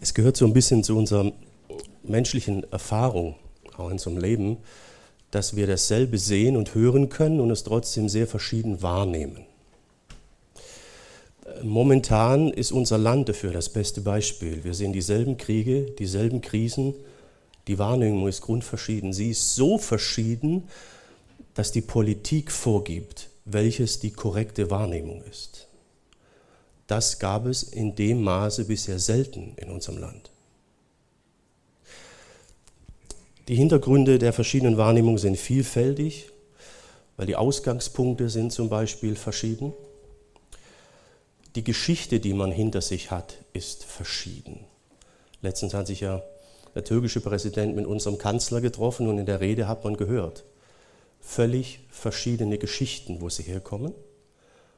Es gehört so ein bisschen zu unserer menschlichen Erfahrung, auch in unserem Leben, dass wir dasselbe sehen und hören können und es trotzdem sehr verschieden wahrnehmen. Momentan ist unser Land dafür das beste Beispiel. Wir sehen dieselben Kriege, dieselben Krisen. Die Wahrnehmung ist grundverschieden. Sie ist so verschieden, dass die Politik vorgibt, welches die korrekte Wahrnehmung ist. Das gab es in dem Maße bisher selten in unserem Land. Die Hintergründe der verschiedenen Wahrnehmungen sind vielfältig, weil die Ausgangspunkte sind zum Beispiel verschieden. Die Geschichte, die man hinter sich hat, ist verschieden. Letztens hat sich ja der türkische Präsident mit unserem Kanzler getroffen und in der Rede hat man gehört, völlig verschiedene Geschichten, wo sie herkommen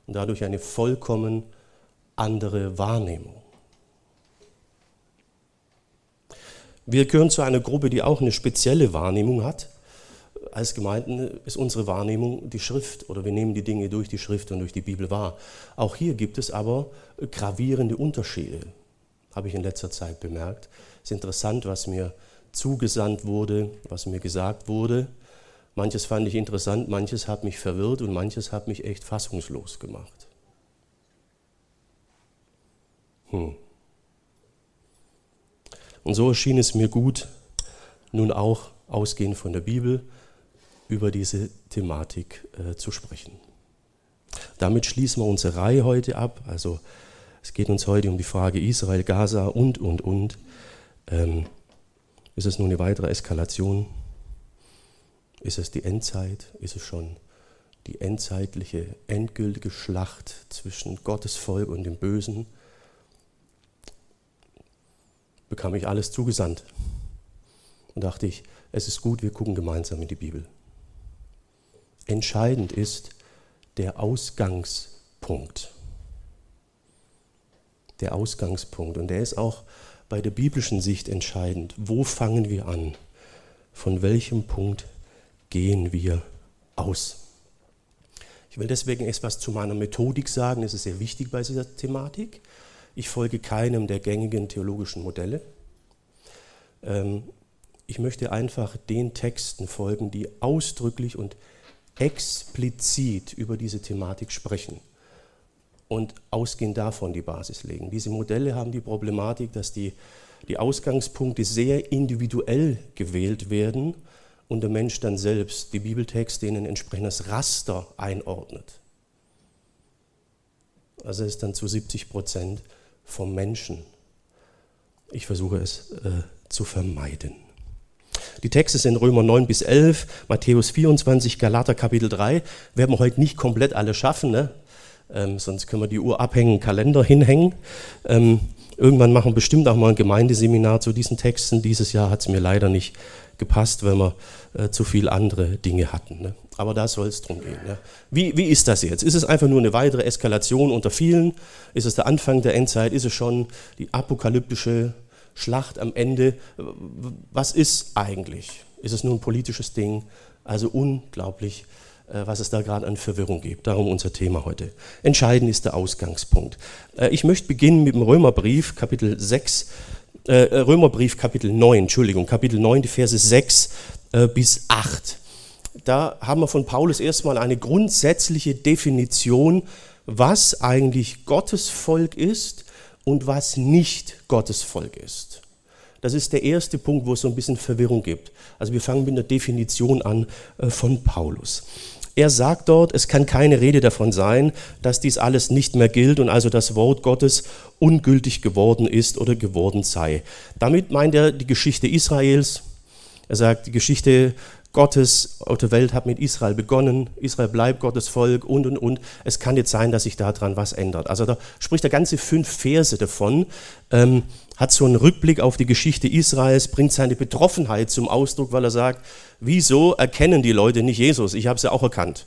und dadurch eine vollkommen andere Wahrnehmung. Wir gehören zu einer Gruppe, die auch eine spezielle Wahrnehmung hat. Als Gemeinden ist unsere Wahrnehmung die Schrift oder wir nehmen die Dinge durch die Schrift und durch die Bibel wahr. Auch hier gibt es aber gravierende Unterschiede, habe ich in letzter Zeit bemerkt. Es ist interessant, was mir zugesandt wurde, was mir gesagt wurde. Manches fand ich interessant, manches hat mich verwirrt und manches hat mich echt fassungslos gemacht. Hm. Und so erschien es mir gut, nun auch ausgehend von der Bibel über diese Thematik äh, zu sprechen. Damit schließen wir unsere Reihe heute ab. Also es geht uns heute um die Frage Israel, Gaza und, und, und. Ähm, ist es nun eine weitere Eskalation? Ist es die Endzeit? Ist es schon die endzeitliche, endgültige Schlacht zwischen Gottes Volk und dem Bösen? Bekam ich alles zugesandt. Und dachte ich, es ist gut, wir gucken gemeinsam in die Bibel. Entscheidend ist der Ausgangspunkt. Der Ausgangspunkt. Und der ist auch bei der biblischen Sicht entscheidend. Wo fangen wir an? Von welchem Punkt gehen wir aus? Ich will deswegen etwas zu meiner Methodik sagen. Das ist sehr wichtig bei dieser Thematik. Ich folge keinem der gängigen theologischen Modelle. Ähm, ich möchte einfach den Texten folgen, die ausdrücklich und explizit über diese Thematik sprechen und ausgehend davon die Basis legen. Diese Modelle haben die Problematik, dass die, die Ausgangspunkte sehr individuell gewählt werden und der Mensch dann selbst die Bibeltexte in ein entsprechendes Raster einordnet. Also ist dann zu 70 Prozent vom Menschen. Ich versuche es äh, zu vermeiden. Die Texte sind Römer 9 bis 11, Matthäus 24, Galater Kapitel 3. Werden wir heute nicht komplett alle schaffen, ne? ähm, sonst können wir die Uhr abhängen, Kalender hinhängen. Ähm, irgendwann machen wir bestimmt auch mal ein Gemeindeseminar zu diesen Texten. Dieses Jahr hat es mir leider nicht gepasst, weil wir äh, zu viele andere Dinge hatten. Ne? Aber da soll es drum gehen. Ja. Wie, wie ist das jetzt? Ist es einfach nur eine weitere Eskalation unter vielen? Ist es der Anfang der Endzeit? Ist es schon die apokalyptische Schlacht am Ende? Was ist eigentlich? Ist es nur ein politisches Ding? Also unglaublich, äh, was es da gerade an Verwirrung gibt. Darum unser Thema heute. Entscheidend ist der Ausgangspunkt. Äh, ich möchte beginnen mit dem Römerbrief, Kapitel 6, äh, Römerbrief, Kapitel 9, Entschuldigung, Kapitel 9, die Verse 6 bis 8 da haben wir von Paulus erstmal eine grundsätzliche Definition, was eigentlich Gottes Volk ist und was nicht Gottes Volk ist. Das ist der erste Punkt, wo es so ein bisschen Verwirrung gibt. Also wir fangen mit einer Definition an äh, von Paulus. Er sagt dort, es kann keine Rede davon sein, dass dies alles nicht mehr gilt und also das Wort Gottes ungültig geworden ist oder geworden sei. Damit meint er die Geschichte Israels. Er sagt, die Geschichte Gottes auf der Welt hat mit Israel begonnen, Israel bleibt Gottes Volk und und und. Es kann jetzt sein, dass sich daran was ändert. Also da spricht er ganze fünf Verse davon, ähm, hat so einen Rückblick auf die Geschichte Israels, bringt seine Betroffenheit zum Ausdruck, weil er sagt, wieso erkennen die Leute nicht Jesus? Ich habe sie auch erkannt,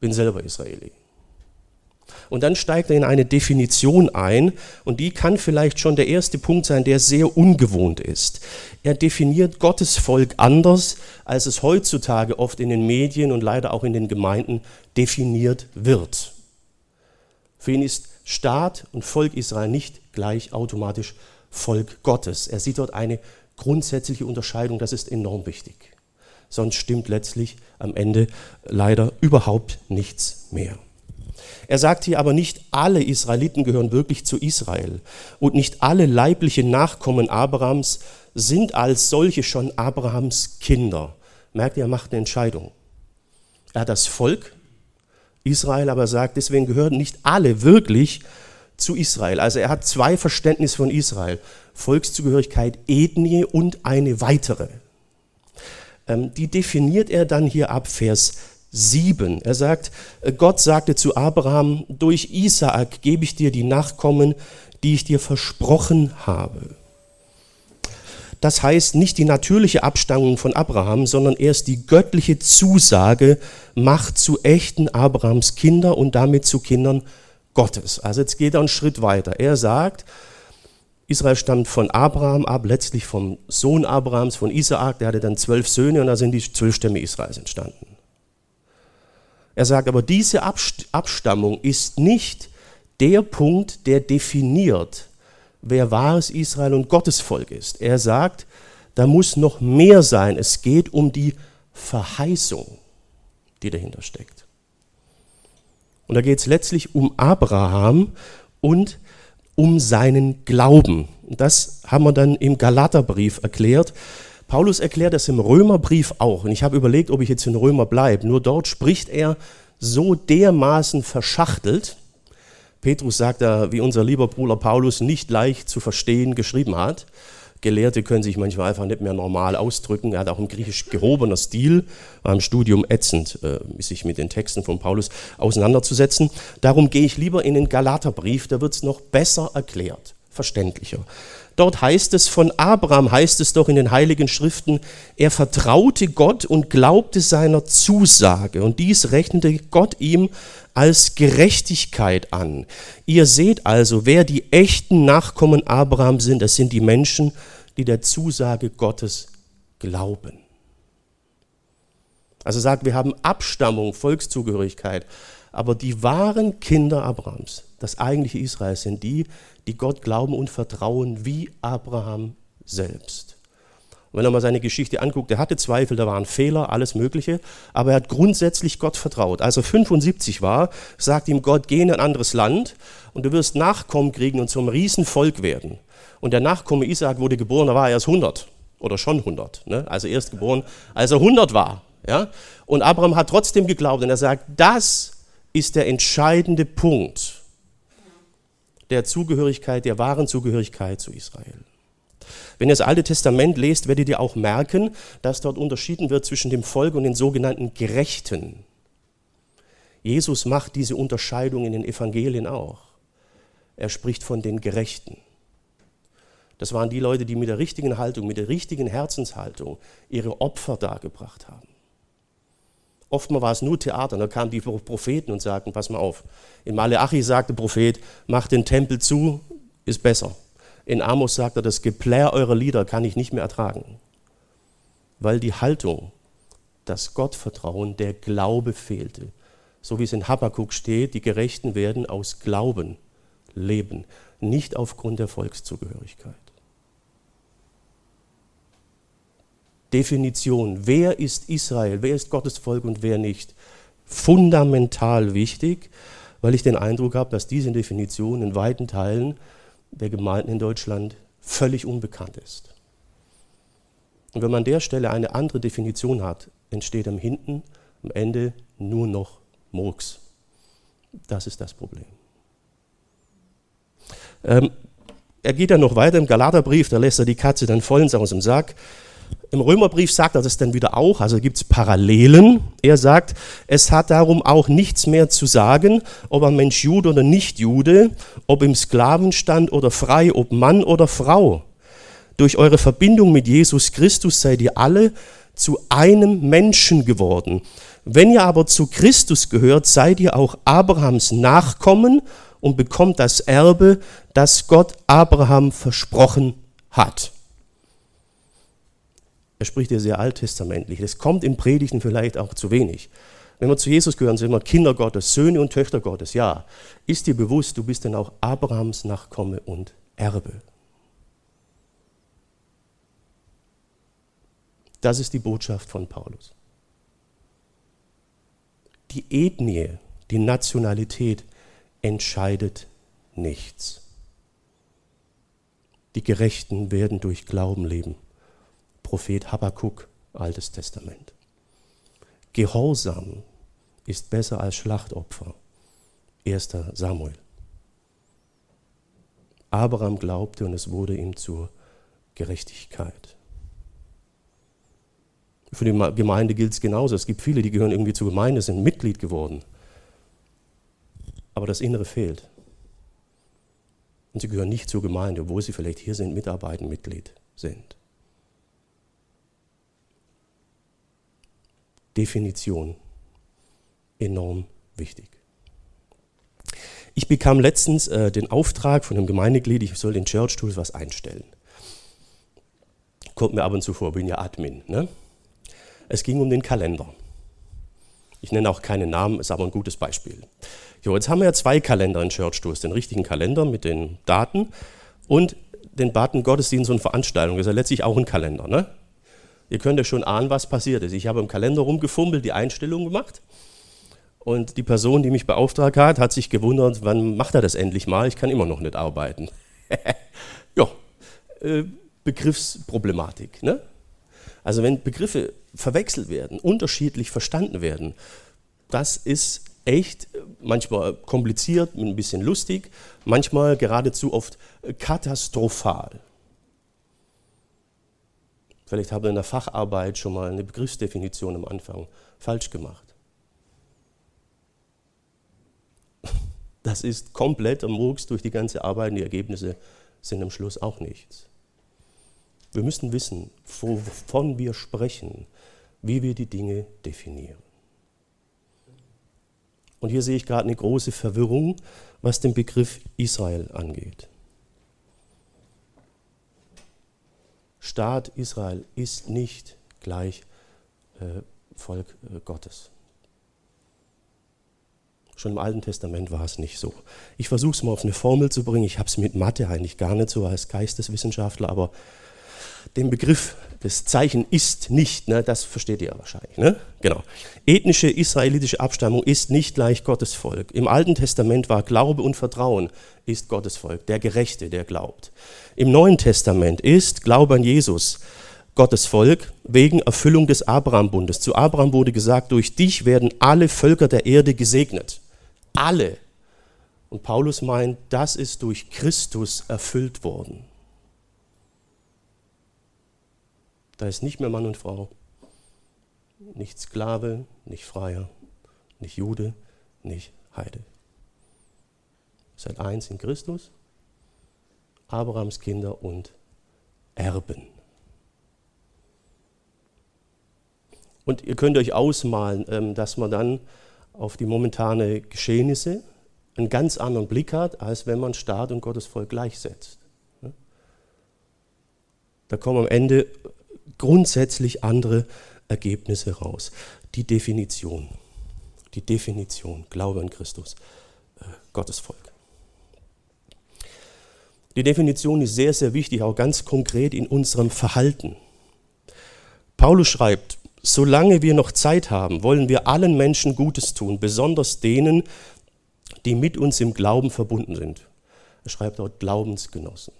bin selber Israeli. Und dann steigt er in eine Definition ein und die kann vielleicht schon der erste Punkt sein, der sehr ungewohnt ist. Er definiert Gottes Volk anders, als es heutzutage oft in den Medien und leider auch in den Gemeinden definiert wird. Für ihn ist Staat und Volk Israel nicht gleich automatisch Volk Gottes. Er sieht dort eine grundsätzliche Unterscheidung, das ist enorm wichtig. Sonst stimmt letztlich am Ende leider überhaupt nichts mehr. Er sagt hier aber nicht alle Israeliten gehören wirklich zu Israel und nicht alle leiblichen Nachkommen Abrahams sind als solche schon Abrahams Kinder. Merkt ihr, er macht eine Entscheidung. Er hat das Volk Israel, aber sagt, deswegen gehören nicht alle wirklich zu Israel. Also er hat zwei Verständnisse von Israel. Volkszugehörigkeit, Ethnie und eine weitere. Ähm, die definiert er dann hier ab Vers 7. Er sagt, Gott sagte zu Abraham, durch Isaak gebe ich dir die Nachkommen, die ich dir versprochen habe. Das heißt nicht die natürliche Abstammung von Abraham, sondern erst die göttliche Zusage macht zu echten Abrahams Kinder und damit zu Kindern Gottes. Also jetzt geht er einen Schritt weiter. Er sagt, Israel stammt von Abraham ab, letztlich vom Sohn Abrahams, von Isaak, der hatte dann zwölf Söhne und da sind die zwölf Stämme Israels entstanden. Er sagt aber, diese Abstammung ist nicht der Punkt, der definiert, wer wahres Israel und Gottes Volk ist. Er sagt, da muss noch mehr sein. Es geht um die Verheißung, die dahinter steckt. Und da geht es letztlich um Abraham und um seinen Glauben. Das haben wir dann im Galaterbrief erklärt. Paulus erklärt das im Römerbrief auch. Und ich habe überlegt, ob ich jetzt in Römer bleibe. Nur dort spricht er so dermaßen verschachtelt. Petrus sagt da, wie unser lieber Bruder Paulus nicht leicht zu verstehen geschrieben hat. Gelehrte können sich manchmal einfach nicht mehr normal ausdrücken. Er hat auch ein griechisch gehobener Stil, war im Studium ätzend, äh, sich mit den Texten von Paulus auseinanderzusetzen. Darum gehe ich lieber in den Galaterbrief, da wird es noch besser erklärt, verständlicher. Dort heißt es, von Abraham heißt es doch in den heiligen Schriften, er vertraute Gott und glaubte seiner Zusage. Und dies rechnete Gott ihm als Gerechtigkeit an. Ihr seht also, wer die echten Nachkommen Abraham sind, das sind die Menschen, die der Zusage Gottes glauben. Also sagt, wir haben Abstammung, Volkszugehörigkeit, aber die wahren Kinder Abrahams, das eigentliche Israel, sind die, die Gott glauben und vertrauen wie Abraham selbst. Und wenn er mal seine Geschichte anguckt, er hatte Zweifel, da waren Fehler, alles Mögliche, aber er hat grundsätzlich Gott vertraut. Als er 75 war, sagt ihm Gott, geh in ein anderes Land und du wirst Nachkommen kriegen und zum Riesenvolk werden. Und der Nachkomme Isaac wurde geboren, da war er erst 100 oder schon 100, ne? also erst geboren, als er 100 war. Ja? Und Abraham hat trotzdem geglaubt und er sagt, das ist der entscheidende Punkt der Zugehörigkeit, der wahren Zugehörigkeit zu Israel. Wenn ihr das Alte Testament lest, werdet ihr auch merken, dass dort unterschieden wird zwischen dem Volk und den sogenannten Gerechten. Jesus macht diese Unterscheidung in den Evangelien auch. Er spricht von den Gerechten. Das waren die Leute, die mit der richtigen Haltung, mit der richtigen Herzenshaltung ihre Opfer dargebracht haben. Oftmal war es nur Theater. Da kamen die Propheten und sagten, pass mal auf. In Maleachi sagte der Prophet, macht den Tempel zu, ist besser. In Amos sagt er, das Geplär eurer Lieder kann ich nicht mehr ertragen. Weil die Haltung, das Gottvertrauen, der Glaube fehlte. So wie es in Habakkuk steht, die Gerechten werden aus Glauben leben, nicht aufgrund der Volkszugehörigkeit. Definition, wer ist Israel, wer ist Gottes Volk und wer nicht, fundamental wichtig, weil ich den Eindruck habe, dass diese Definition in weiten Teilen der Gemeinden in Deutschland völlig unbekannt ist. Und wenn man an der Stelle eine andere Definition hat, entsteht am Hinten, am Ende nur noch Murks. Das ist das Problem. Ähm, er geht dann noch weiter im Galaterbrief, da lässt er die Katze dann vollends aus dem Sack. Im Römerbrief sagt er das dann wieder auch, also gibt es Parallelen. Er sagt, es hat darum auch nichts mehr zu sagen, ob ein Mensch Jude oder nicht Jude, ob im Sklavenstand oder frei, ob Mann oder Frau. Durch eure Verbindung mit Jesus Christus seid ihr alle zu einem Menschen geworden. Wenn ihr aber zu Christus gehört, seid ihr auch Abrahams Nachkommen und bekommt das Erbe, das Gott Abraham versprochen hat. Er spricht ja sehr alttestamentlich. Das kommt in Predigten vielleicht auch zu wenig. Wenn wir zu Jesus gehören, sind wir Kinder Gottes, Söhne und Töchter Gottes. Ja, ist dir bewusst, du bist denn auch Abrahams Nachkomme und Erbe. Das ist die Botschaft von Paulus. Die Ethnie, die Nationalität entscheidet nichts. Die Gerechten werden durch Glauben leben. Prophet Habakkuk, Altes Testament. Gehorsam ist besser als Schlachtopfer. 1. Samuel. Abraham glaubte und es wurde ihm zur Gerechtigkeit. Für die Gemeinde gilt es genauso. Es gibt viele, die gehören irgendwie zur Gemeinde, sind Mitglied geworden. Aber das Innere fehlt. Und sie gehören nicht zur Gemeinde, obwohl sie vielleicht hier sind, mitarbeiten, Mitglied sind. Definition enorm wichtig. Ich bekam letztens äh, den Auftrag von einem Gemeindeglied, ich soll den Church Tools was einstellen. Kommt mir ab und zu vor, bin ja Admin. Ne? Es ging um den Kalender. Ich nenne auch keinen Namen, ist aber ein gutes Beispiel. Jo, jetzt haben wir ja zwei Kalender in Church Tools, den richtigen Kalender mit den Daten und den Button Gottesdienst und Veranstaltung. Das ist ja letztlich auch ein Kalender. Ne? Ihr könnt ja schon ahnen, was passiert ist. Ich habe im Kalender rumgefummelt, die Einstellung gemacht. Und die Person, die mich beauftragt hat, hat sich gewundert, wann macht er das endlich mal? Ich kann immer noch nicht arbeiten. ja, äh, Begriffsproblematik. Ne? Also wenn Begriffe verwechselt werden, unterschiedlich verstanden werden, das ist echt manchmal kompliziert, ein bisschen lustig, manchmal geradezu oft katastrophal. Vielleicht habe ich in der Facharbeit schon mal eine Begriffsdefinition am Anfang falsch gemacht. Das ist kompletter Murks durch die ganze Arbeit und die Ergebnisse sind am Schluss auch nichts. Wir müssen wissen, wovon wir sprechen, wie wir die Dinge definieren. Und hier sehe ich gerade eine große Verwirrung, was den Begriff Israel angeht. Staat Israel ist nicht gleich äh, Volk äh, Gottes. Schon im Alten Testament war es nicht so. Ich versuche es mal auf eine Formel zu bringen. Ich habe es mit Mathe eigentlich gar nicht so als Geisteswissenschaftler, aber den Begriff, das Zeichen ist nicht, ne, das versteht ihr wahrscheinlich. Ne? Genau. Ethnische israelitische Abstammung ist nicht gleich Gottes Volk. Im Alten Testament war Glaube und Vertrauen ist Gottes Volk, der Gerechte, der glaubt. Im Neuen Testament ist Glaube an Jesus Gottes Volk wegen Erfüllung des Abrahambundes. Zu Abraham wurde gesagt, durch dich werden alle Völker der Erde gesegnet. Alle. Und Paulus meint, das ist durch Christus erfüllt worden. Da ist nicht mehr Mann und Frau, nicht Sklave, nicht Freier, nicht Jude, nicht Heide. Seid eins in Christus, Abrahams Kinder und Erben. Und ihr könnt euch ausmalen, ähm, dass man dann auf die momentane Geschehnisse einen ganz anderen Blick hat, als wenn man Staat und Gottes Volk gleichsetzt. Da kommen am Ende grundsätzlich andere Ergebnisse raus. Die Definition, die Definition, Glaube an Christus, äh, Gottes Volk. Die Definition ist sehr, sehr wichtig, auch ganz konkret in unserem Verhalten. Paulus schreibt, Solange wir noch Zeit haben, wollen wir allen Menschen Gutes tun, besonders denen, die mit uns im Glauben verbunden sind. Er schreibt dort Glaubensgenossen.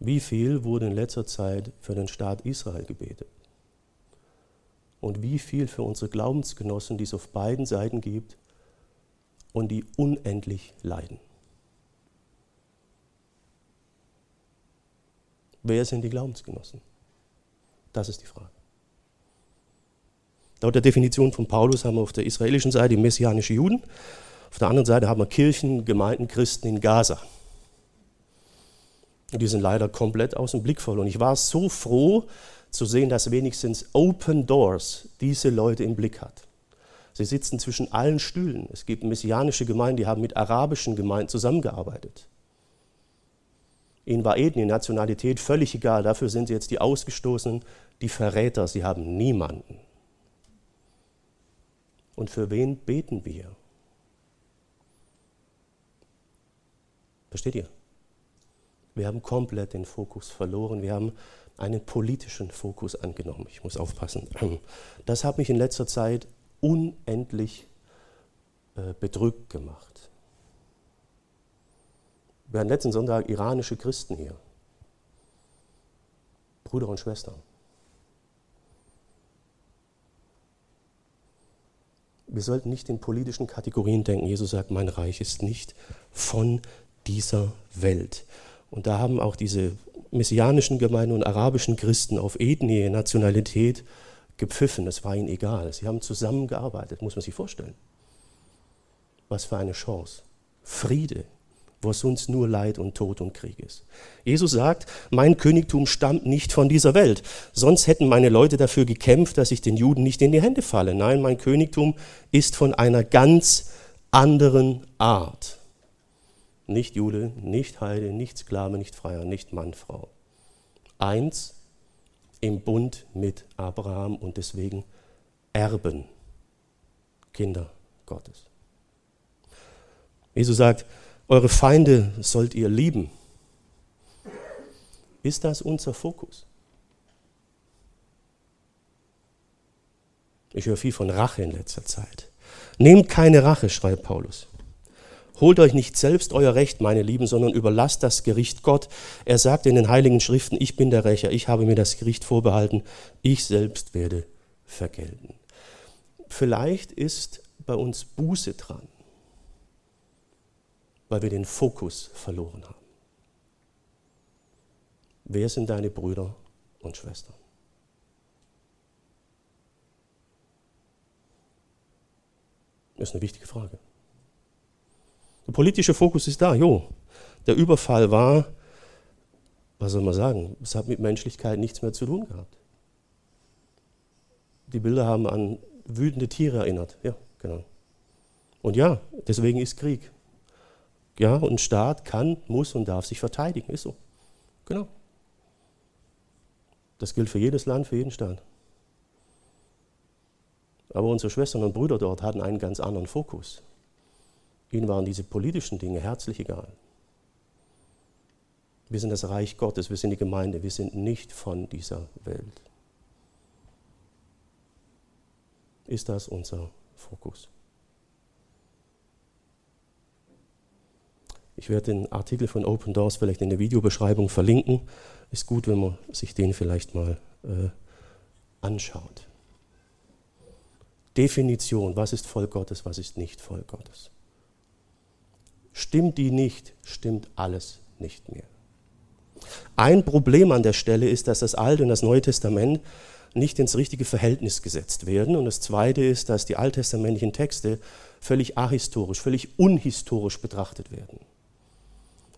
Wie viel wurde in letzter Zeit für den Staat Israel gebetet? Und wie viel für unsere Glaubensgenossen, die es auf beiden Seiten gibt und die unendlich leiden? Wer sind die Glaubensgenossen? Das ist die Frage. Laut der Definition von Paulus haben wir auf der israelischen Seite messianische Juden, auf der anderen Seite haben wir Kirchen, Gemeinden, Christen in Gaza. Die sind leider komplett aus dem Blick verloren. Und ich war so froh zu sehen, dass wenigstens Open Doors diese Leute im Blick hat. Sie sitzen zwischen allen Stühlen. Es gibt messianische Gemeinden, die haben mit arabischen Gemeinden zusammengearbeitet. Ihnen war Ethnie, Nationalität völlig egal. Dafür sind sie jetzt die Ausgestoßenen, die Verräter. Sie haben niemanden. Und für wen beten wir? Versteht ihr? Wir haben komplett den Fokus verloren. Wir haben einen politischen Fokus angenommen. Ich muss aufpassen. Das hat mich in letzter Zeit unendlich äh, bedrückt gemacht. Wir hatten letzten Sonntag iranische Christen hier. Brüder und Schwestern. Wir sollten nicht in politischen Kategorien denken. Jesus sagt, mein Reich ist nicht von dieser Welt. Und da haben auch diese messianischen Gemeinden und arabischen Christen auf Ethnie, Nationalität gepfiffen. Das war ihnen egal. Sie haben zusammengearbeitet, muss man sich vorstellen. Was für eine Chance. Friede, wo es sonst nur Leid und Tod und Krieg ist. Jesus sagt, mein Königtum stammt nicht von dieser Welt. Sonst hätten meine Leute dafür gekämpft, dass ich den Juden nicht in die Hände falle. Nein, mein Königtum ist von einer ganz anderen Art. Nicht Jude, nicht Heide, nicht Sklave, nicht Freier, nicht Mann, Frau. Eins im Bund mit Abraham und deswegen Erben, Kinder Gottes. Jesus sagt, eure Feinde sollt ihr lieben. Ist das unser Fokus? Ich höre viel von Rache in letzter Zeit. Nehmt keine Rache, schreibt Paulus. Holt euch nicht selbst euer Recht, meine Lieben, sondern überlasst das Gericht Gott. Er sagt in den heiligen Schriften, ich bin der Rächer, ich habe mir das Gericht vorbehalten, ich selbst werde vergelten. Vielleicht ist bei uns Buße dran weil wir den Fokus verloren haben. Wer sind deine Brüder und Schwestern? Das ist eine wichtige Frage. Der politische Fokus ist da, jo. Der Überfall war, was soll man sagen, es hat mit Menschlichkeit nichts mehr zu tun gehabt. Die Bilder haben an wütende Tiere erinnert, ja, genau. Und ja, deswegen ist Krieg. Ja, und ein Staat kann, muss und darf sich verteidigen. Ist so. Genau. Das gilt für jedes Land, für jeden Staat. Aber unsere Schwestern und Brüder dort hatten einen ganz anderen Fokus. Ihnen waren diese politischen Dinge herzlich egal. Wir sind das Reich Gottes, wir sind die Gemeinde, wir sind nicht von dieser Welt. Ist das unser Fokus? Ich werde den Artikel von Open Doors vielleicht in der Videobeschreibung verlinken. Ist gut, wenn man sich den vielleicht mal äh, anschaut. Definition, was ist Volk Gottes, was ist nicht Volk Gottes. Stimmt die nicht, stimmt alles nicht mehr. Ein Problem an der Stelle ist, dass das Alte und das Neue Testament nicht ins richtige Verhältnis gesetzt werden. Und das Zweite ist, dass die alttestamentlichen Texte völlig ahistorisch, völlig unhistorisch betrachtet werden.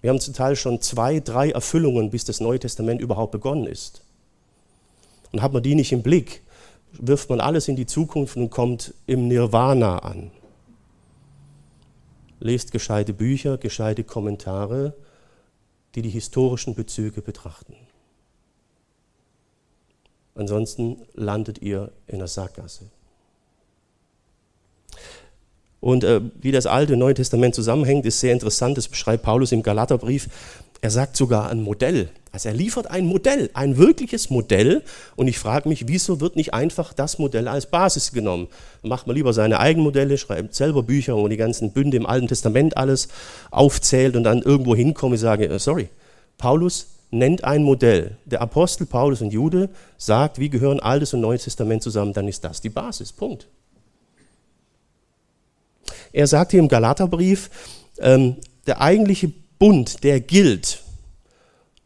Wir haben zum Teil schon zwei, drei Erfüllungen, bis das Neue Testament überhaupt begonnen ist. Und hat man die nicht im Blick, wirft man alles in die Zukunft und kommt im Nirvana an. Lest gescheite Bücher, gescheite Kommentare, die die historischen Bezüge betrachten. Ansonsten landet ihr in der Sackgasse. Und äh, wie das Alte und Neue Testament zusammenhängt, ist sehr interessant. Das beschreibt Paulus im Galaterbrief. Er sagt sogar ein Modell. Also er liefert ein Modell, ein wirkliches Modell. Und ich frage mich, wieso wird nicht einfach das Modell als Basis genommen? Macht man lieber seine eigenen Modelle, schreibt selber Bücher, wo die ganzen Bünde im Alten Testament alles aufzählt und dann irgendwo hinkomme und sage, äh, sorry, Paulus nennt ein Modell. Der Apostel Paulus und Jude sagt, wie gehören Altes und Neues Testament zusammen, dann ist das die Basis. Punkt. Er sagt hier im Galaterbrief, ähm, der eigentliche Bund, der gilt,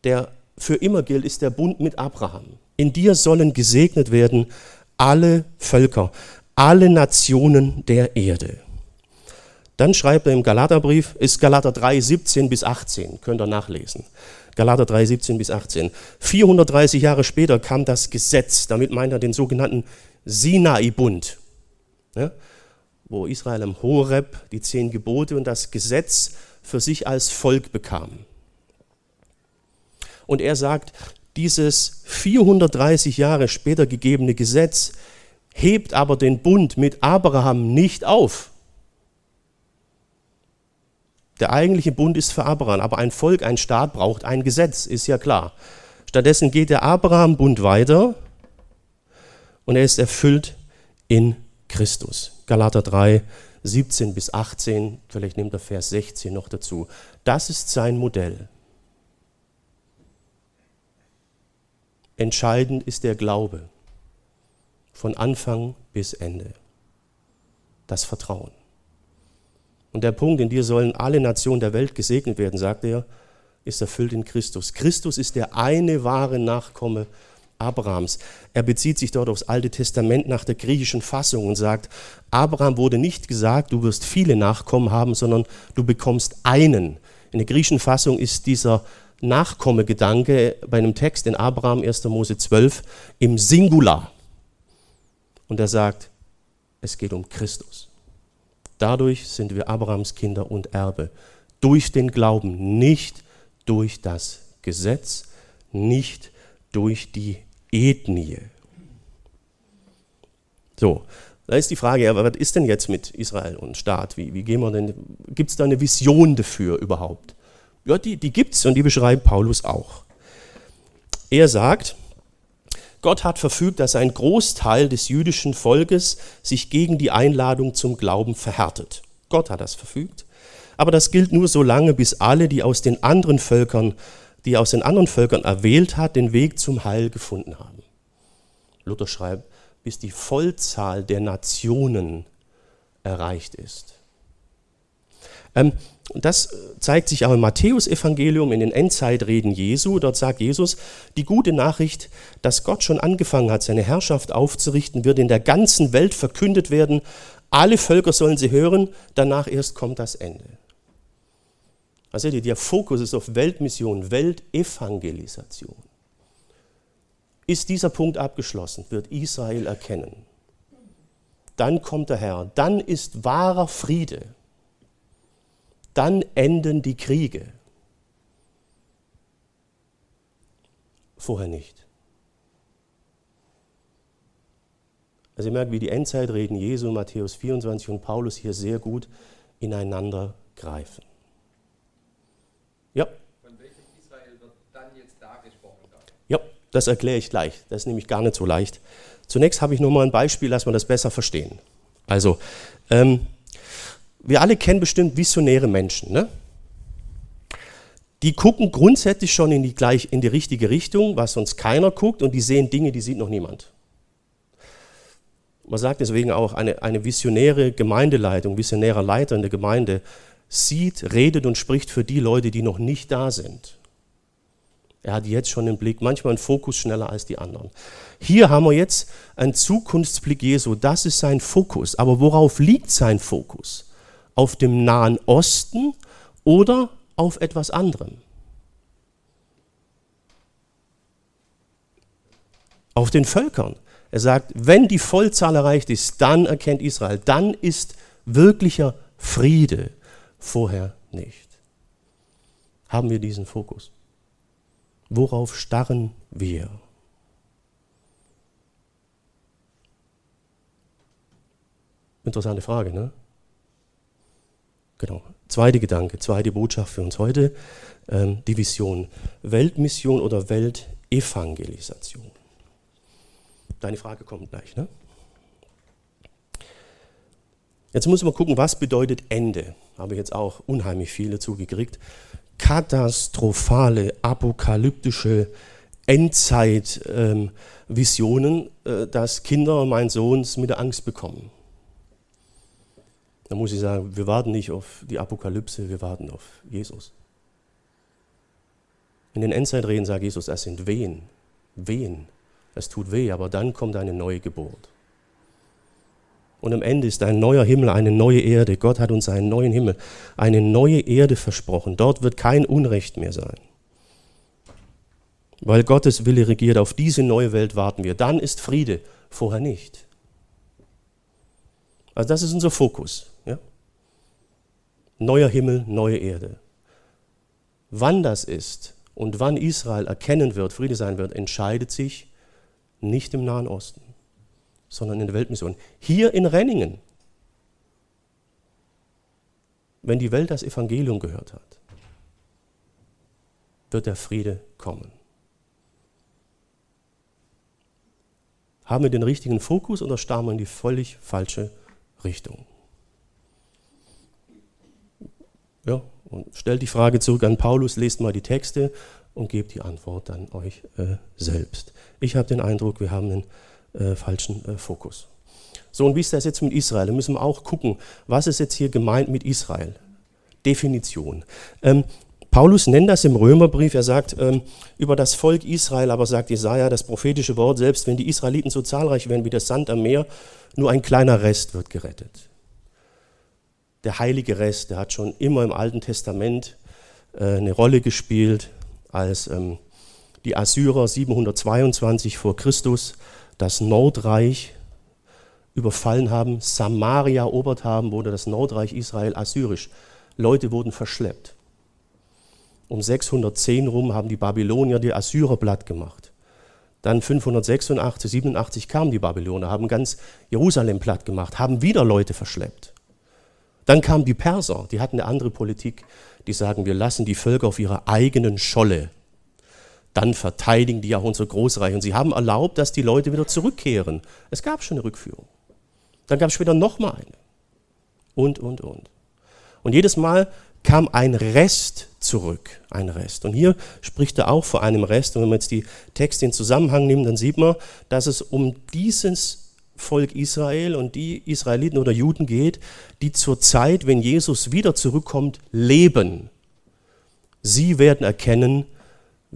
der für immer gilt, ist der Bund mit Abraham. In dir sollen gesegnet werden alle Völker, alle Nationen der Erde. Dann schreibt er im Galaterbrief, ist Galater 3, 17 bis 18, könnt ihr nachlesen. Galater 3, 17 bis 18. 430 Jahre später kam das Gesetz, damit meint er den sogenannten Sinai-Bund. Ja? wo Israel am Horeb die zehn Gebote und das Gesetz für sich als Volk bekam. Und er sagt, dieses 430 Jahre später gegebene Gesetz hebt aber den Bund mit Abraham nicht auf. Der eigentliche Bund ist für Abraham, aber ein Volk, ein Staat braucht ein Gesetz, ist ja klar. Stattdessen geht der Abraham-Bund weiter und er ist erfüllt in Christus. Galater 3, 17 bis 18, vielleicht nimmt er Vers 16 noch dazu. Das ist sein Modell. Entscheidend ist der Glaube von Anfang bis Ende. Das Vertrauen. Und der Punkt, in dir sollen alle Nationen der Welt gesegnet werden, sagt er, ist erfüllt in Christus. Christus ist der eine wahre Nachkomme Abrahams. Er bezieht sich dort aufs Alte Testament nach der griechischen Fassung und sagt, Abraham wurde nicht gesagt, du wirst viele Nachkommen haben, sondern du bekommst einen. In der griechischen Fassung ist dieser Nachkommegedanke bei einem Text in Abraham 1. Mose 12 im Singular. Und er sagt, es geht um Christus. Dadurch sind wir Abrahams Kinder und Erbe. Durch den Glauben, nicht durch das Gesetz, nicht durch die Ethnie. So, da ist die Frage, ja, was ist denn jetzt mit Israel und Staat? Wie, wie gehen wir denn, gibt es da eine Vision dafür überhaupt? Ja, die, die gibt es und die beschreibt Paulus auch. Er sagt, Gott hat verfügt, dass ein Großteil des jüdischen Volkes sich gegen die Einladung zum Glauben verhärtet. Gott hat das verfügt. Aber das gilt nur so lange, bis alle, die aus den anderen Völkern die aus den anderen Völkern erwählt hat, den Weg zum Heil gefunden haben. Luther schreibt, bis die Vollzahl der Nationen erreicht ist. Ähm, das zeigt sich auch im Matthäusevangelium in den Endzeitreden Jesu. Dort sagt Jesus, die gute Nachricht, dass Gott schon angefangen hat, seine Herrschaft aufzurichten, wird in der ganzen Welt verkündet werden. Alle Völker sollen sie hören, danach erst kommt das Ende. Also der Fokus ist auf Weltmission, Weltevangelisation. Ist dieser Punkt abgeschlossen, wird Israel erkennen. Dann kommt der Herr, dann ist wahrer Friede. Dann enden die Kriege. Vorher nicht. Also ihr merkt, wie die Endzeitreden Jesu, Matthäus 24 und Paulus hier sehr gut ineinander greifen. Ja. Von welchem Israel wird dann jetzt da gesprochen? Ja, das erkläre ich gleich. Das ist nämlich gar nicht so leicht. Zunächst habe ich nur mal ein Beispiel, dass wir das besser verstehen. Also, ähm, wir alle kennen bestimmt visionäre Menschen. Ne? Die gucken grundsätzlich schon in die, gleich, in die richtige Richtung, was sonst keiner guckt, und die sehen Dinge, die sieht noch niemand. Man sagt deswegen auch, eine, eine visionäre Gemeindeleitung, visionärer Leiter in der Gemeinde sieht, redet und spricht für die Leute, die noch nicht da sind. Er hat jetzt schon den Blick, manchmal einen Fokus schneller als die anderen. Hier haben wir jetzt einen Zukunftsblick Jesu, das ist sein Fokus. Aber worauf liegt sein Fokus? Auf dem Nahen Osten oder auf etwas anderem? Auf den Völkern. Er sagt, wenn die Vollzahl erreicht ist, dann erkennt Israel, dann ist wirklicher Friede vorher nicht. Haben wir diesen Fokus? Worauf starren wir? Interessante Frage, ne? Genau. Zweite Gedanke, zweite Botschaft für uns heute, ähm, die Vision Weltmission oder Weltevangelisation. Deine Frage kommt gleich, ne? Jetzt muss man gucken, was bedeutet Ende. Habe ich jetzt auch unheimlich viele zugekriegt. Katastrophale, apokalyptische Endzeit-Visionen, ähm, äh, dass Kinder, mein Sohn, es mit der Angst bekommen. Da muss ich sagen, wir warten nicht auf die Apokalypse, wir warten auf Jesus. In den Endzeitreden sagt Jesus, es sind Wehen, Wehen. Es tut weh, aber dann kommt eine neue Geburt. Und am Ende ist ein neuer Himmel, eine neue Erde. Gott hat uns einen neuen Himmel, eine neue Erde versprochen. Dort wird kein Unrecht mehr sein. Weil Gottes Wille regiert, auf diese neue Welt warten wir. Dann ist Friede, vorher nicht. Also das ist unser Fokus. Ja? Neuer Himmel, neue Erde. Wann das ist und wann Israel erkennen wird, Friede sein wird, entscheidet sich nicht im Nahen Osten sondern in der Weltmission. Hier in Renningen. wenn die Welt das Evangelium gehört hat, wird der Friede kommen. Haben wir den richtigen Fokus oder starren wir in die völlig falsche Richtung? Ja, und stellt die Frage zurück an Paulus, lest mal die Texte und gebt die Antwort dann euch äh, selbst. Ich habe den Eindruck, wir haben einen äh, falschen äh, Fokus. So, und wie ist das jetzt mit Israel? Da müssen wir auch gucken, was ist jetzt hier gemeint mit Israel? Definition. Ähm, Paulus nennt das im Römerbrief, er sagt ähm, über das Volk Israel, aber sagt Jesaja das prophetische Wort, selbst wenn die Israeliten so zahlreich wären wie der Sand am Meer, nur ein kleiner Rest wird gerettet. Der heilige Rest, der hat schon immer im Alten Testament äh, eine Rolle gespielt, als ähm, die Assyrer 722 vor Christus das Nordreich überfallen haben, Samaria erobert haben, wurde das Nordreich Israel assyrisch. Leute wurden verschleppt. Um 610 rum haben die Babylonier die Assyrer platt gemacht. Dann 586, 87 kamen die Babylonier, haben ganz Jerusalem platt gemacht, haben wieder Leute verschleppt. Dann kamen die Perser, die hatten eine andere Politik. Die sagen, wir lassen die Völker auf ihrer eigenen Scholle. Dann verteidigen die auch unser Großreich. Und sie haben erlaubt, dass die Leute wieder zurückkehren. Es gab schon eine Rückführung. Dann gab es später nochmal eine. Und, und, und. Und jedes Mal kam ein Rest zurück, ein Rest. Und hier spricht er auch vor einem Rest. Und wenn man jetzt die Texte in Zusammenhang nimmt, dann sieht man, dass es um dieses Volk Israel und die Israeliten oder Juden geht, die zur Zeit, wenn Jesus wieder zurückkommt, leben. Sie werden erkennen,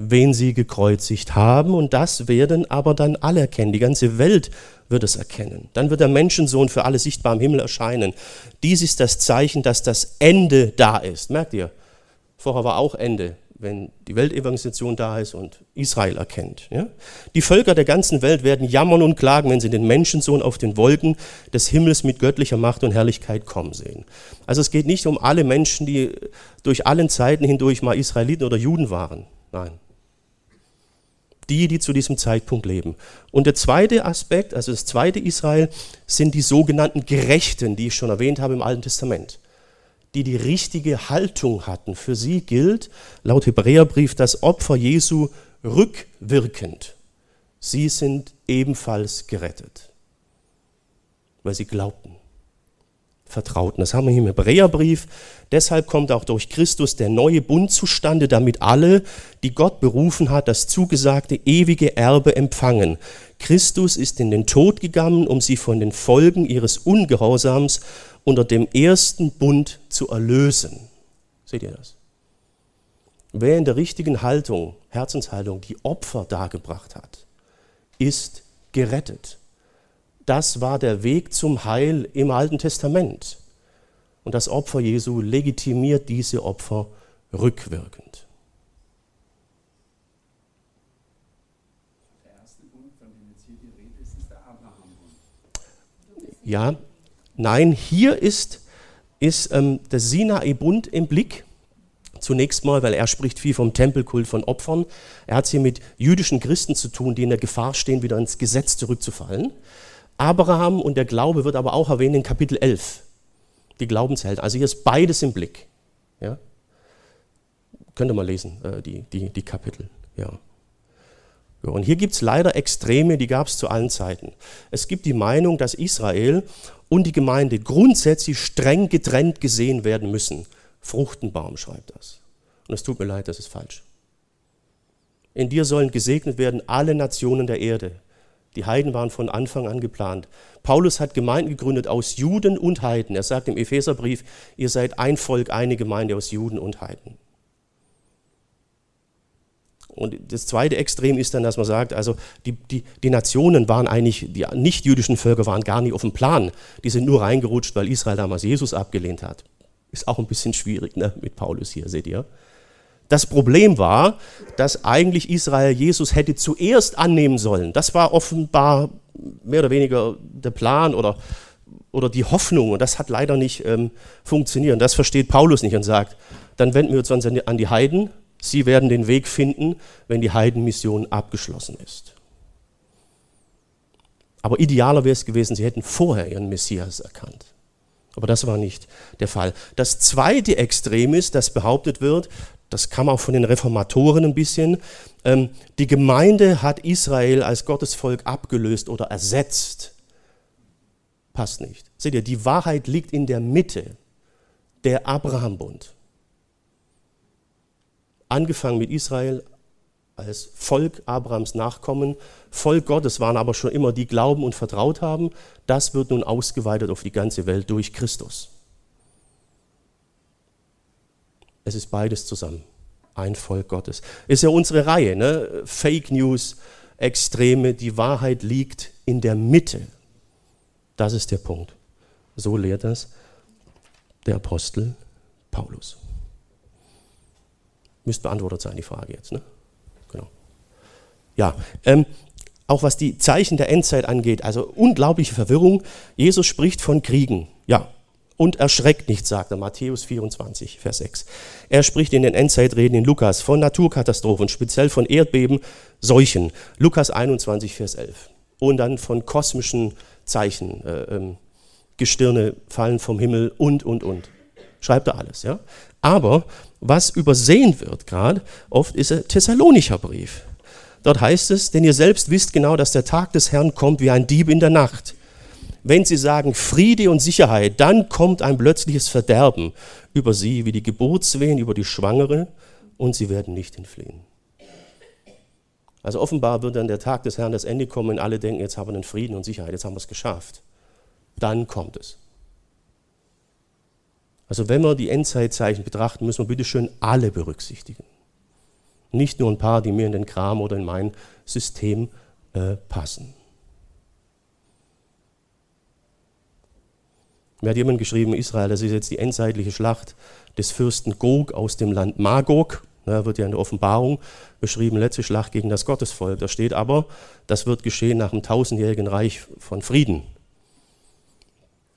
wen sie gekreuzigt haben und das werden aber dann alle erkennen. Die ganze Welt wird es erkennen. Dann wird der Menschensohn für alle sichtbar im Himmel erscheinen. Dies ist das Zeichen, dass das Ende da ist. Merkt ihr? Vorher war auch Ende, wenn die Weltevangelisation da ist und Israel erkennt. Ja? Die Völker der ganzen Welt werden jammern und klagen, wenn sie den Menschensohn auf den Wolken des Himmels mit göttlicher Macht und Herrlichkeit kommen sehen. Also es geht nicht um alle Menschen, die durch allen Zeiten hindurch mal Israeliten oder Juden waren. Nein, die, die zu diesem Zeitpunkt leben. Und der zweite Aspekt, also das zweite Israel, sind die sogenannten Gerechten, die ich schon erwähnt habe im Alten Testament, die die richtige Haltung hatten. Für sie gilt laut Hebräerbrief das Opfer Jesu rückwirkend. Sie sind ebenfalls gerettet, weil sie glaubten vertrauten. Das haben wir hier im Hebräerbrief. Deshalb kommt auch durch Christus der neue Bund zustande, damit alle, die Gott berufen hat, das zugesagte ewige Erbe empfangen. Christus ist in den Tod gegangen, um sie von den Folgen ihres Ungehorsams unter dem ersten Bund zu erlösen. Seht ihr das? Wer in der richtigen Haltung, Herzenshaltung, die Opfer dargebracht hat, ist gerettet. Das war der Weg zum Heil im Alten Testament. Und das Opfer Jesu legitimiert diese Opfer rückwirkend. Der erste Bund, von dem jetzt hier die Rede ist, ist der Abraham-Bund. Ja, nein, hier ist, ist ähm, der Sinai-Bund im Blick. Zunächst mal, weil er spricht viel vom Tempelkult von Opfern. Er hat es hier mit jüdischen Christen zu tun, die in der Gefahr stehen, wieder ins Gesetz zurückzufallen. Abraham und der Glaube wird aber auch erwähnt in Kapitel 11, die Glaubenshelden. Also hier ist beides im Blick. Ja? Könnt ihr mal lesen, äh, die, die, die Kapitel. Ja. ja und hier gibt es leider Extreme, die gab es zu allen Zeiten. Es gibt die Meinung, dass Israel und die Gemeinde grundsätzlich streng getrennt gesehen werden müssen. Fruchtenbaum schreibt das. Und es tut mir leid, das ist falsch. In dir sollen gesegnet werden alle Nationen der Erde. Die Heiden waren von Anfang an geplant. Paulus hat Gemeinden gegründet aus Juden und Heiden. Er sagt im Epheserbrief, ihr seid ein Volk, eine Gemeinde aus Juden und Heiden. Und das zweite Extrem ist dann, dass man sagt, also die, die, die Nationen waren eigentlich, die nicht-jüdischen Völker waren gar nicht auf dem Plan. Die sind nur reingerutscht, weil Israel damals Jesus abgelehnt hat. Ist auch ein bisschen schwierig ne, mit Paulus hier, seht ihr. Das Problem war, dass eigentlich Israel Jesus hätte zuerst annehmen sollen. Das war offenbar mehr oder weniger der Plan oder, oder die Hoffnung. Und das hat leider nicht ähm, funktioniert. Und das versteht Paulus nicht und sagt, dann wenden wir uns an die Heiden. Sie werden den Weg finden, wenn die Heidenmission abgeschlossen ist. Aber idealer wäre es gewesen, sie hätten vorher ihren Messias erkannt. Aber das war nicht der Fall. Das zweite Extrem ist, das behauptet wird, das kam auch von den Reformatoren ein bisschen, ähm, die Gemeinde hat Israel als Gottesvolk abgelöst oder ersetzt. Passt nicht. Seht ihr, die Wahrheit liegt in der Mitte, der Abrahambund. Angefangen mit Israel als Volk Abrahams Nachkommen, Volk Gottes waren aber schon immer die glauben und vertraut haben. Das wird nun ausgeweitet auf die ganze Welt durch Christus. Es ist beides zusammen. Ein Volk Gottes. Ist ja unsere Reihe, ne? Fake News, Extreme, die Wahrheit liegt in der Mitte. Das ist der Punkt. So lehrt das der Apostel Paulus. Müsste beantwortet sein, die Frage jetzt. Ne? Genau. Ja, ähm, auch was die Zeichen der Endzeit angeht, also unglaubliche Verwirrung. Jesus spricht von Kriegen. Ja, und erschreckt nicht, sagt er, Matthäus 24, Vers 6. Er spricht in den Endzeitreden in Lukas von Naturkatastrophen, speziell von Erdbeben, Seuchen. Lukas 21, Vers 11. Und dann von kosmischen Zeichen, äh, ähm, Gestirne fallen vom Himmel und, und, und. Schreibt er alles, ja. Aber was übersehen wird gerade, oft ist der Thessalonicher Brief. Dort heißt es, denn ihr selbst wisst genau, dass der Tag des Herrn kommt wie ein Dieb in der Nacht. Wenn sie sagen Friede und Sicherheit, dann kommt ein plötzliches Verderben über sie, wie die Geburtswehen über die Schwangere, und sie werden nicht entfliehen. Also offenbar wird dann der Tag des Herrn das Ende kommen und alle denken, jetzt haben wir den Frieden und Sicherheit, jetzt haben wir es geschafft. Dann kommt es. Also wenn wir die Endzeitzeichen betrachten, müssen wir bitte schön alle berücksichtigen. Nicht nur ein paar, die mir in den Kram oder in mein System äh, passen. Mir hat jemand geschrieben, Israel, das ist jetzt die endzeitliche Schlacht des Fürsten Gog aus dem Land Magog. Da wird ja in der Offenbarung beschrieben, letzte Schlacht gegen das Gottesvolk. Da steht aber, das wird geschehen nach einem tausendjährigen Reich von Frieden.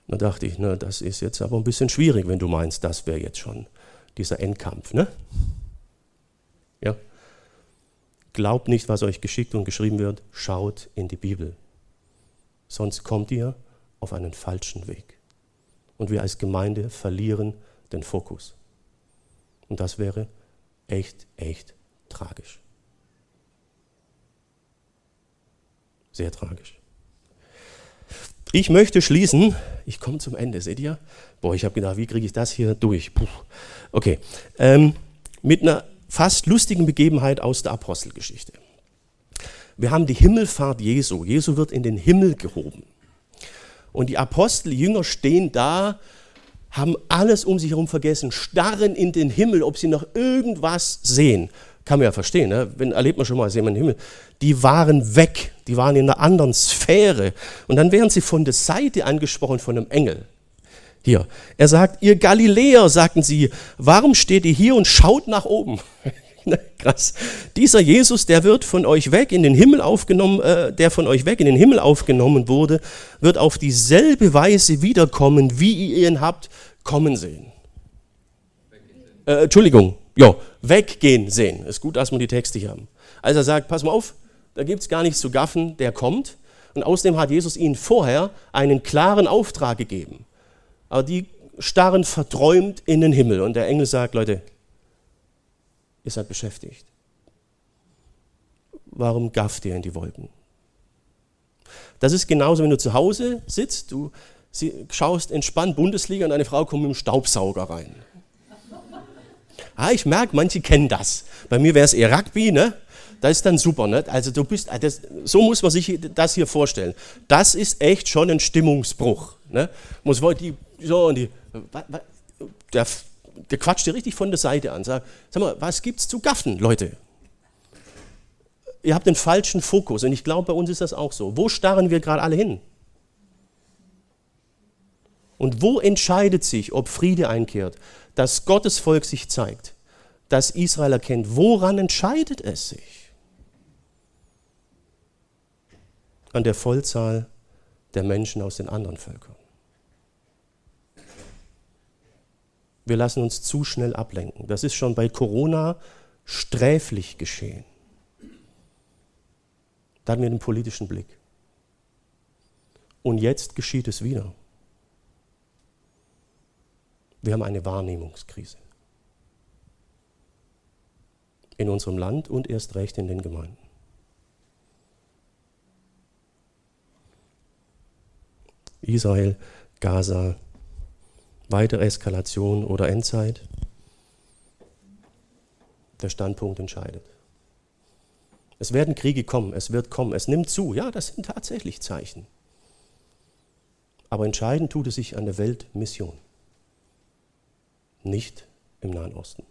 Da dachte ich, na, das ist jetzt aber ein bisschen schwierig, wenn du meinst, das wäre jetzt schon dieser Endkampf. Ne? Ja. Glaubt nicht, was euch geschickt und geschrieben wird, schaut in die Bibel. Sonst kommt ihr auf einen falschen Weg. Und wir als Gemeinde verlieren den Fokus. Und das wäre echt, echt tragisch. Sehr tragisch. Ich möchte schließen, ich komme zum Ende, seht ihr? Boah, ich habe gedacht, wie kriege ich das hier durch? Puh. Okay, ähm, mit einer fast lustigen Begebenheit aus der Apostelgeschichte. Wir haben die Himmelfahrt Jesu. Jesu wird in den Himmel gehoben. Und die Apostel, Jünger stehen da, haben alles um sich herum vergessen, starren in den Himmel, ob sie noch irgendwas sehen. Kann man ja verstehen, ne? Wenn, erlebt man schon mal, wir den Himmel. Die waren weg, die waren in einer anderen Sphäre. Und dann werden sie von der Seite angesprochen von einem Engel. Hier, er sagt, ihr Galiläer, sagten sie, warum steht ihr hier und schaut nach oben? Krass. Dieser Jesus, der wird von euch weg in den Himmel aufgenommen, äh, der von euch weg in den Himmel aufgenommen wurde, wird auf dieselbe Weise wiederkommen, wie ihr ihn habt kommen sehen. Äh, Entschuldigung, ja, weggehen sehen. Ist gut, dass wir die Texte hier haben. Also er sagt, pass mal auf, da gibt es gar nichts zu gaffen, der kommt. Und außerdem hat Jesus ihnen vorher einen klaren Auftrag gegeben. Aber die starren verträumt in den Himmel. Und der Engel sagt, Leute, ihr seid beschäftigt. Warum gafft ihr in die Wolken? Das ist genauso, wenn du zu Hause sitzt, du schaust entspannt Bundesliga und eine Frau kommt mit dem Staubsauger rein. Ah, ich merke, manche kennen das. Bei mir wäre es eher Rugby, ne? Das ist dann super, ne? Also du bist, das, so muss man sich das hier vorstellen. Das ist echt schon ein Stimmungsbruch, ne? Muss die so und die, der, der quatscht dir richtig von der Seite an. Sag, sag mal, was gibt's zu gaffen, Leute? Ihr habt den falschen Fokus und ich glaube, bei uns ist das auch so. Wo starren wir gerade alle hin? Und wo entscheidet sich, ob Friede einkehrt, dass Gottes Volk sich zeigt, dass Israel erkennt? Woran entscheidet es sich? An der Vollzahl der Menschen aus den anderen Völkern. Wir lassen uns zu schnell ablenken. Das ist schon bei Corona sträflich geschehen. Da hatten wir den politischen Blick. Und jetzt geschieht es wieder. Wir haben eine Wahrnehmungskrise. In unserem Land und erst recht in den Gemeinden. Israel, Gaza, weitere Eskalation oder Endzeit. Der Standpunkt entscheidet. Es werden Kriege kommen, es wird kommen, es nimmt zu. Ja, das sind tatsächlich Zeichen. Aber entscheidend tut es sich an der Weltmission, nicht im Nahen Osten.